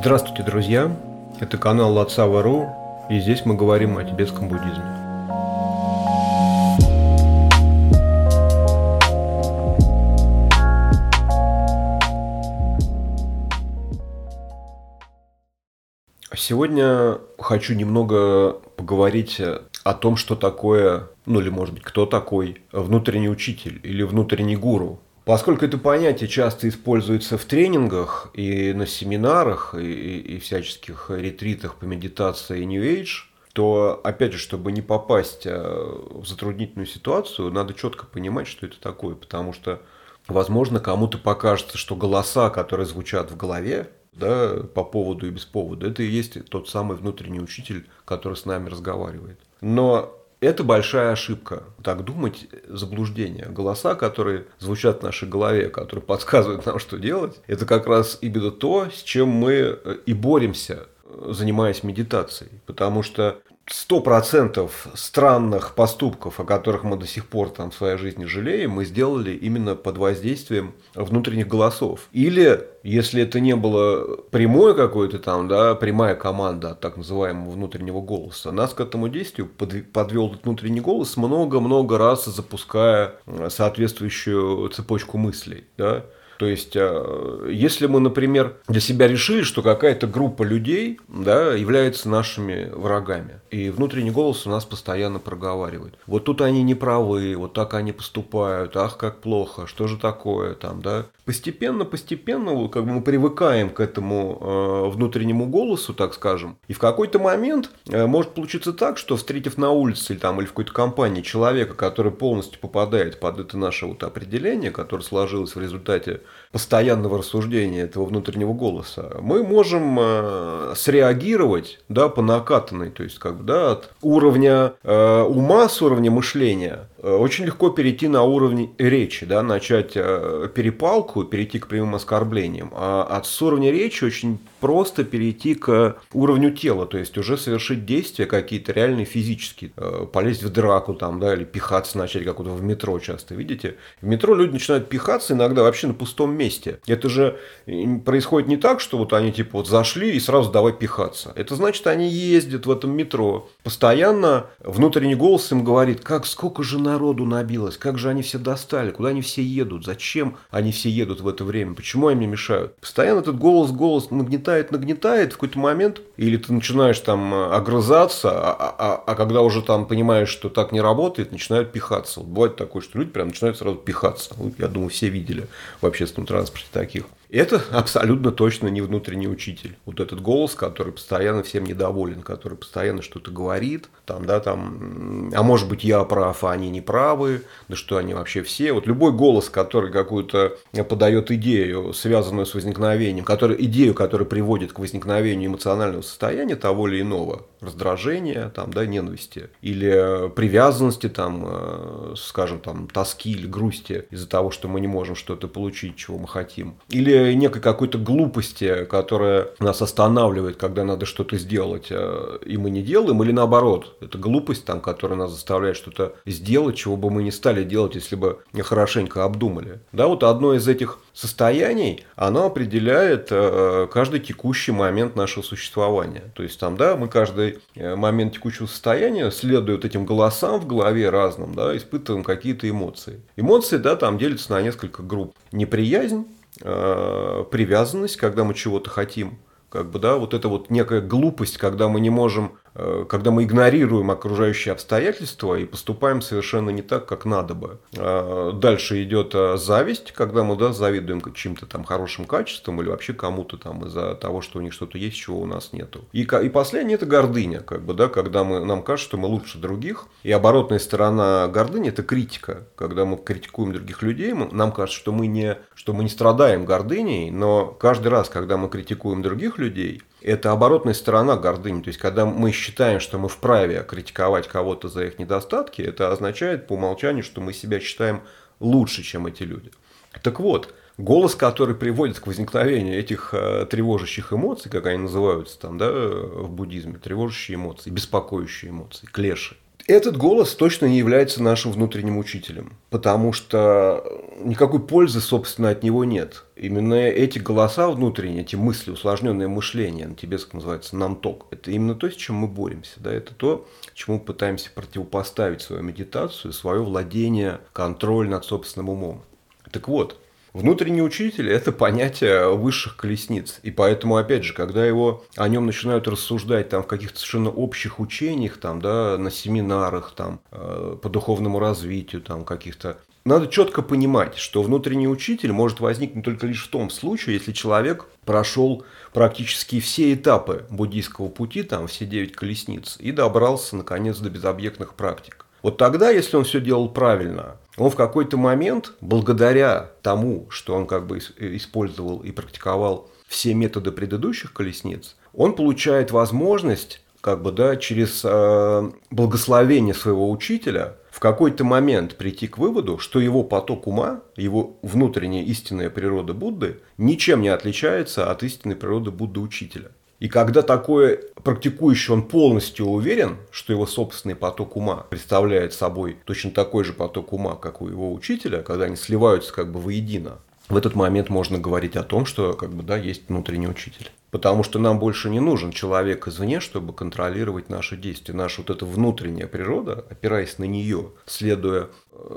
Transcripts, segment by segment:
Здравствуйте, друзья! Это канал Лацава.ру, и здесь мы говорим о тибетском буддизме. Сегодня хочу немного поговорить о том, что такое, ну или может быть кто такой внутренний учитель или внутренний гуру. Поскольку это понятие часто используется в тренингах и на семинарах и, и всяческих ретритах по медитации New Age, то, опять же, чтобы не попасть э, в затруднительную ситуацию, надо четко понимать, что это такое, потому что, возможно, кому-то покажется, что голоса, которые звучат в голове, да, по поводу и без повода, это и есть тот самый внутренний учитель, который с нами разговаривает. Но это большая ошибка. Так думать – заблуждение. Голоса, которые звучат в нашей голове, которые подсказывают нам, что делать, это как раз именно то, с чем мы э, и боремся, занимаясь медитацией. Потому что сто процентов странных поступков, о которых мы до сих пор там в своей жизни жалеем, мы сделали именно под воздействием внутренних голосов. Или, если это не было прямое какое-то там, да, прямая команда так называемого внутреннего голоса, нас к этому действию подвел этот внутренний голос много-много раз запуская соответствующую цепочку мыслей, да, то есть, э, если мы, например, для себя решили, что какая-то группа людей да, является нашими врагами, и внутренний голос у нас постоянно проговаривает. Вот тут они не правы, вот так они поступают, ах, как плохо, что же такое там, да. Постепенно, постепенно как бы мы привыкаем к этому э, внутреннему голосу, так скажем. И в какой-то момент э, может получиться так, что встретив на улице или, там, или в какой-то компании человека, который полностью попадает под это наше вот определение, которое сложилось в результате постоянного рассуждения этого внутреннего голоса, мы можем э, среагировать да, по накатанной, то есть как бы, да, от уровня э, ума с уровня мышления очень легко перейти на уровень речи, да, начать э, перепалку, перейти к прямым оскорблениям. А от уровня речи очень просто перейти к уровню тела, то есть уже совершить действия какие-то реальные физические, э, полезть в драку там, да, или пихаться начать, как вот в метро часто, видите? В метро люди начинают пихаться иногда вообще на пустом месте. Это же происходит не так, что вот они типа вот зашли и сразу давай пихаться. Это значит, они ездят в этом метро, постоянно внутренний голос им говорит, как сколько же народу набилось, как же они все достали, куда они все едут, зачем они все едут в это время, почему они мне мешают. Постоянно этот голос, голос нагнетает, нагнетает в какой-то момент, или ты начинаешь там э, огрызаться, а, а, а, а когда уже там понимаешь, что так не работает, начинают пихаться. Вот бывает такое, что люди прям начинают сразу пихаться. Я думаю, все видели в общественном транспорте таких. Это абсолютно точно не внутренний учитель. Вот этот голос, который постоянно всем недоволен, который постоянно что-то говорит, там, да, там, а может быть я прав, а они не правы, да что они вообще все. Вот любой голос, который какую-то подает идею, связанную с возникновением, который, идею, которая приводит к возникновению эмоционального состояния того или иного, раздражения, там, да, ненависти, или привязанности, там, э, скажем, там, тоски или грусти из-за того, что мы не можем что-то получить, чего мы хотим, или некой какой-то глупости, которая нас останавливает, когда надо что-то сделать, э, и мы не делаем, или наоборот, это глупость, там, которая нас заставляет что-то сделать, чего бы мы не стали делать, если бы хорошенько обдумали. Да, вот одно из этих состояний, оно определяет э, каждый текущий момент нашего существования. То есть там, да, мы каждый э, момент текущего состояния, следуя этим голосам в голове разным, да, испытываем какие-то эмоции. Эмоции, да, там делятся на несколько групп. Неприязнь, Э, привязанность, когда мы чего-то хотим, как бы, да, вот это вот некая глупость, когда мы не можем Э, когда мы игнорируем окружающие обстоятельства и поступаем совершенно не так, как надо бы. А дальше идет э, зависть, когда мы да, завидуем чьим-то там хорошим качеством или вообще кому-то там из-за того, что у них что-то есть, чего у нас нету. И, и последнее это гордыня, как бы, да, когда мы, нам кажется, что мы лучше других. И оборотная сторона гордыни это критика. Когда мы критикуем других людей, мы, нам кажется, что мы, не, что мы не страдаем гордыней, но каждый раз, когда мы критикуем других людей, это оборотная сторона гордыни. То есть, когда мы считаем, что мы вправе критиковать кого-то за их недостатки, это означает по умолчанию, что мы себя считаем лучше, чем эти люди. Так вот, голос, который приводит к возникновению этих э, тревожащих эмоций, как они называются там, да, в буддизме, тревожащие эмоции, беспокоящие эмоции, клеши. Этот голос точно не является нашим внутренним учителем, потому что никакой пользы, собственно, от него нет. Именно эти голоса внутренние, эти мысли, усложненное мышление, на тибетском называется намток, это именно то, с чем мы боремся. Да? Это то, чему мы пытаемся противопоставить свою медитацию, свое владение, контроль над собственным умом. Так вот, Внутренний учитель – это понятие высших колесниц. И поэтому, опять же, когда его, о нем начинают рассуждать там, в каких-то совершенно общих учениях, там, да, на семинарах там, э, по духовному развитию, там, каких-то надо четко понимать, что внутренний учитель может возникнуть только лишь в том случае, если человек прошел практически все этапы буддийского пути, там все девять колесниц, и добрался, наконец, до безобъектных практик. Вот тогда, если он все делал правильно, он в какой-то момент, благодаря тому, что он как бы использовал и практиковал все методы предыдущих колесниц, он получает возможность как бы, да, через э, благословение своего учителя в какой-то момент прийти к выводу, что его поток ума, его внутренняя истинная природа Будды ничем не отличается от истинной природы Будды учителя. И когда такое практикующий, он полностью уверен, что его собственный поток ума представляет собой точно такой же поток ума, как у его учителя, когда они сливаются как бы воедино, в этот момент можно говорить о том, что как бы, да, есть внутренний учитель. Потому что нам больше не нужен человек извне, чтобы контролировать наши действия. Наша вот эта внутренняя природа, опираясь на нее, следуя,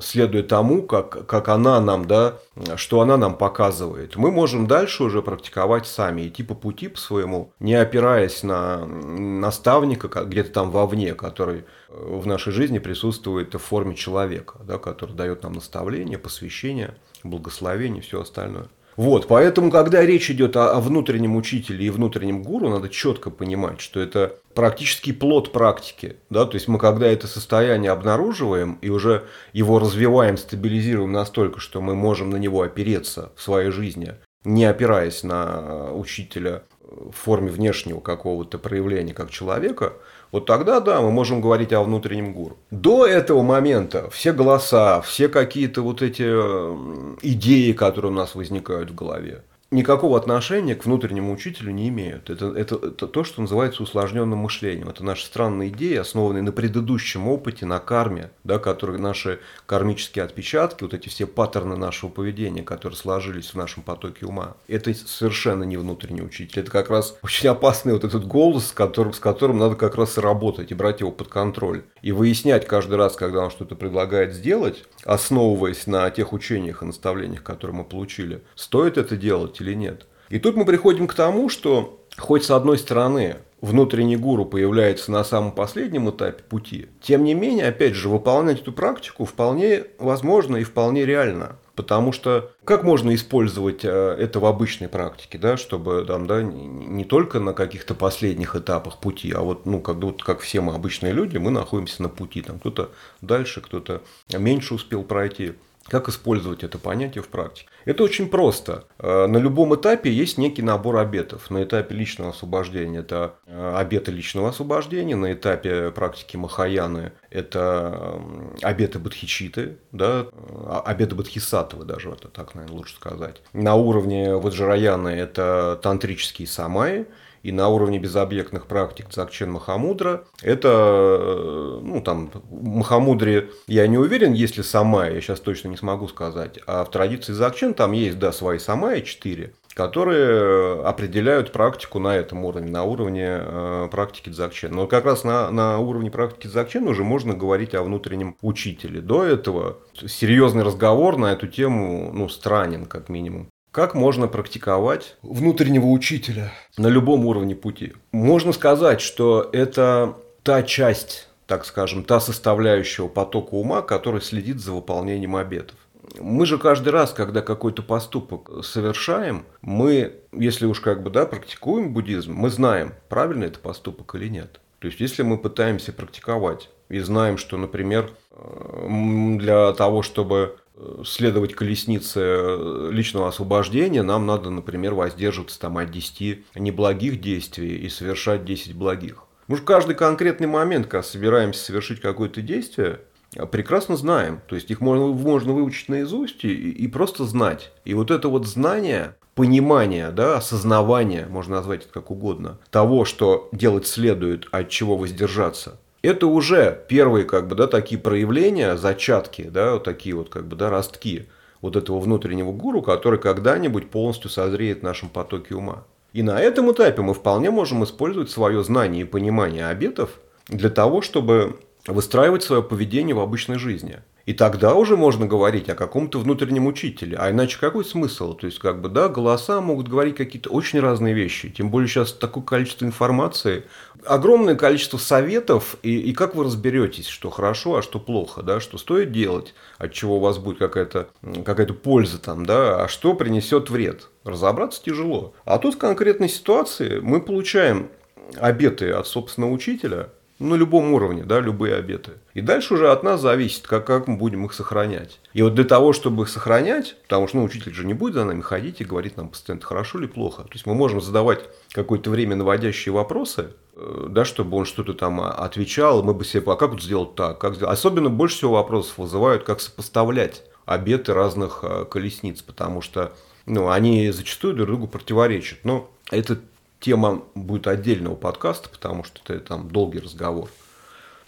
следуя тому, как, как она нам, да, что она нам показывает, мы можем дальше уже практиковать сами, идти по пути по своему, не опираясь на наставника где-то там вовне, который в нашей жизни присутствует в форме человека, да, который дает нам наставление, посвящение, благословение, все остальное. Вот, поэтому, когда речь идет о, о внутреннем учителе и внутреннем гуру, надо четко понимать, что это практически плод практики. Да? То есть мы когда это состояние обнаруживаем и уже его развиваем, стабилизируем настолько, что мы можем на него опереться в своей жизни, не опираясь на учителя в форме внешнего какого-то проявления как человека, вот тогда, да, мы можем говорить о внутреннем гуру. До этого момента все голоса, все какие-то вот эти идеи, которые у нас возникают в голове, никакого отношения к внутреннему учителю не имеют. Это, это, это то, что называется усложненным мышлением. Это наши странные идеи, основанные на предыдущем опыте, на карме, да, которые наши кармические отпечатки, вот эти все паттерны нашего поведения, которые сложились в нашем потоке ума. Это совершенно не внутренний учитель. Это как раз очень опасный вот этот голос, с которым, с которым надо как раз работать, и брать его под контроль. И выяснять каждый раз, когда он что-то предлагает сделать, основываясь на тех учениях и наставлениях, которые мы получили, стоит это делать или нет. И тут мы приходим к тому, что хоть с одной стороны внутренний гуру появляется на самом последнем этапе пути, тем не менее, опять же, выполнять эту практику вполне возможно и вполне реально. Потому что как можно использовать э, это в обычной практике, да, чтобы там, да, не только на каких-то последних этапах пути, а вот, ну, как, вот, как все мы обычные люди, мы находимся на пути. Там кто-то дальше, кто-то меньше успел пройти. Как использовать это понятие в практике? Это очень просто. Э, на любом этапе есть некий набор обетов. На этапе личного освобождения это э, обеты личного освобождения, на этапе практики Махаяны это обеты Бодхичиты, да, а, обеты Бодхисаттвы даже, это так, наверное, лучше сказать. На уровне Ваджраяны это тантрические самаи, и на уровне безобъектных практик Дзакчен Махамудра это, э, ну там, Махамудре я не уверен, есть ли самая, я сейчас точно не смогу сказать, а в традиции Дзакчен там есть, да, свои самая четыре, которые определяют практику на этом уровне, на уровне э, практики дзакчен. Но как раз на, на уровне практики дзакчен уже можно говорить о внутреннем учителе. До этого серьезный разговор на эту тему ну, странен, как минимум. Как можно практиковать внутреннего учителя на любом уровне пути? Можно сказать, что это та часть, так скажем, та составляющего потока ума, которая следит за выполнением обетов. Мы же каждый раз, когда какой-то поступок совершаем, мы, если уж как бы, да, практикуем буддизм, мы знаем, правильно это поступок или нет. То есть, если мы пытаемся практиковать и знаем, что, например, для того, чтобы следовать колеснице личного освобождения, нам надо, например, воздерживаться там, от 10 неблагих действий и совершать 10 благих. Мы же каждый конкретный момент, когда собираемся совершить какое-то действие, прекрасно знаем. То есть их можно, можно выучить наизусть и, и просто знать. И вот это вот знание, понимание, да, осознавание, можно назвать это как угодно, того, что делать следует, от чего воздержаться – Это уже первые, как бы, да, такие проявления, зачатки, да, вот такие вот, как бы, да, ростки вот этого внутреннего гуру, который когда-нибудь полностью созреет в нашем потоке ума. И на этом этапе мы вполне можем использовать свое знание и понимание обетов для того, чтобы выстраивать свое поведение в обычной жизни. И тогда уже можно говорить о каком-то внутреннем учителе. А иначе какой смысл? То есть, как бы, да, голоса могут говорить какие-то очень разные вещи. Тем более сейчас такое количество информации, огромное количество советов. И, и как вы разберетесь, что хорошо, а что плохо, да, что стоит делать, от чего у вас будет какая-то какая польза там, да, а что принесет вред. Разобраться тяжело. А тут в конкретной ситуации мы получаем обеты от собственного учителя – на любом уровне, да, любые обеты. И дальше уже от нас зависит, как, как мы будем их сохранять. И вот для того, чтобы их сохранять, потому что ну, учитель же не будет за нами ходить и говорить нам постоянно, хорошо или плохо. То есть мы можем задавать какое-то время наводящие вопросы, э, да, чтобы он что-то там отвечал, мы бы себе, а как вот сделать так, как сделать. Особенно больше всего вопросов вызывают, как сопоставлять обеты разных э, колесниц, потому что ну, они зачастую друг другу противоречат. Но это тема будет отдельного подкаста, потому что это там долгий разговор.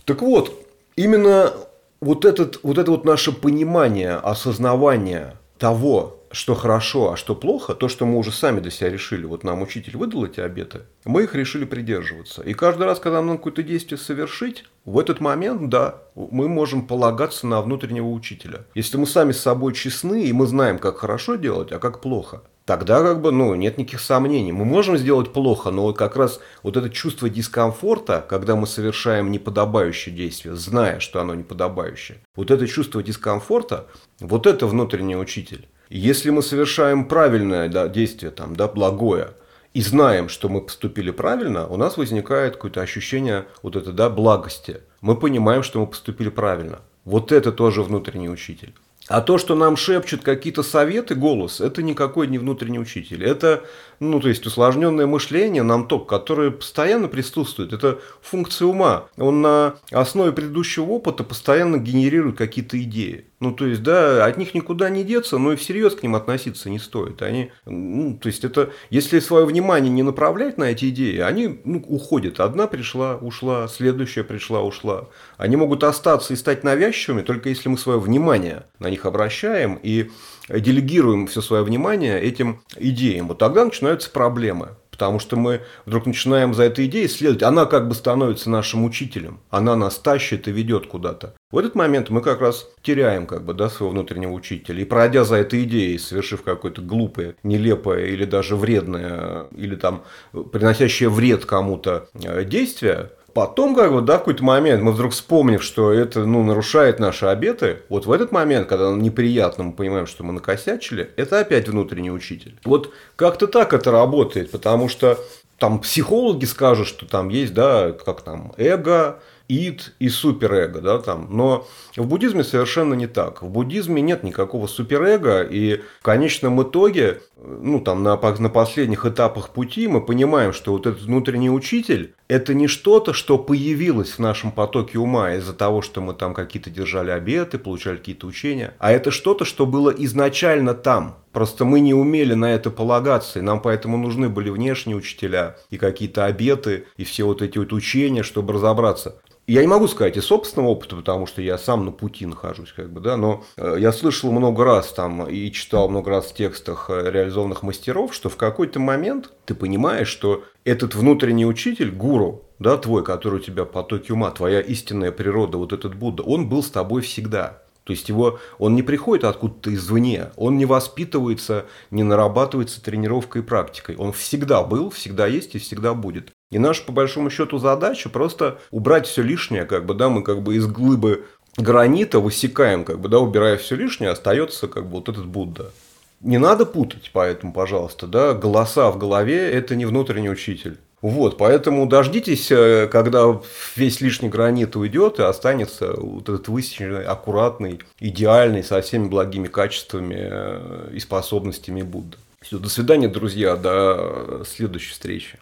Так вот, именно вот, этот, вот это вот наше понимание, осознавание того, что хорошо, а что плохо, то, что мы уже сами для себя решили, вот нам учитель выдал эти обеты, мы их решили придерживаться. И каждый раз, когда нам надо какое-то действие совершить, в этот момент, да, мы можем полагаться на внутреннего учителя. Если мы сами с собой честны, и мы знаем, как хорошо делать, а как плохо, тогда как бы, ну, нет никаких сомнений. Мы можем сделать плохо, но вот как раз вот это чувство дискомфорта, когда мы совершаем неподобающее действие, зная, что оно неподобающее, вот это чувство дискомфорта, вот это внутренний учитель. Если мы совершаем правильное да, действие, там, да, благое, и знаем, что мы поступили правильно, у нас возникает какое-то ощущение вот это, да, благости. Мы понимаем, что мы поступили правильно. Вот это тоже внутренний учитель. А то, что нам шепчут какие-то советы, голос, это никакой не внутренний учитель. Это, ну, то есть усложненное мышление, нам ток, которое постоянно присутствует. Это функция ума. Он на основе предыдущего опыта постоянно генерирует какие-то идеи. Ну, то есть, да, от них никуда не деться, но и всерьез к ним относиться не стоит. Они, ну, то есть, это, если свое внимание не направлять на эти идеи, они ну, уходят. Одна пришла, ушла, следующая пришла, ушла. Они могут остаться и стать навязчивыми, только если мы свое внимание на них обращаем и делегируем все свое внимание этим идеям. Вот тогда начинаются проблемы потому что мы вдруг начинаем за этой идеей следовать. Она как бы становится нашим учителем, она нас тащит и ведет куда-то. В этот момент мы как раз теряем как бы, да, своего внутреннего учителя. И пройдя за этой идеей, совершив какое-то глупое, нелепое или даже вредное, или там приносящее вред кому-то э, действие, Потом, как бы, да, в какой-то момент мы вдруг вспомнив, что это, ну, нарушает наши обеты, вот в этот момент, когда нам неприятно, мы понимаем, что мы накосячили, это опять внутренний учитель. Вот как-то так это работает, потому что там психологи скажут, что там есть, да, как там, эго, ид и суперэго, да, там. Но в буддизме совершенно не так. В буддизме нет никакого суперэго, и в конечном итоге, ну, там, на, на последних этапах пути мы понимаем, что вот этот внутренний учитель – это не что-то, что появилось в нашем потоке ума из-за того, что мы там какие-то держали обеты, получали какие-то учения, а это что-то, что было изначально там. Просто мы не умели на это полагаться, и нам поэтому нужны были внешние учителя и какие-то обеты, и все вот эти вот учения, чтобы разобраться. Я не могу сказать из собственного опыта, потому что я сам на пути нахожусь, как бы, да, но э, я слышал много раз там и читал много раз в текстах э, реализованных мастеров, что в какой-то момент ты понимаешь, что этот внутренний учитель, гуру, да, твой, который у тебя в потоке ума, твоя истинная природа, вот этот Будда, он был с тобой всегда. То есть его, он не приходит откуда-то извне, он не воспитывается, не нарабатывается тренировкой и практикой. Он всегда был, всегда есть и всегда будет. И наша, по большому счету, задача просто убрать все лишнее, как бы, да, мы как бы из глыбы гранита высекаем, как бы, да, убирая все лишнее, остается как бы вот этот Будда. Не надо путать, поэтому, пожалуйста, да, голоса в голове – это не внутренний учитель. Вот, поэтому дождитесь, э, когда весь лишний гранит уйдет и останется вот этот высеченный, аккуратный, идеальный, со всеми благими качествами э, и способностями Будда. Все, до свидания, друзья, до следующей встречи.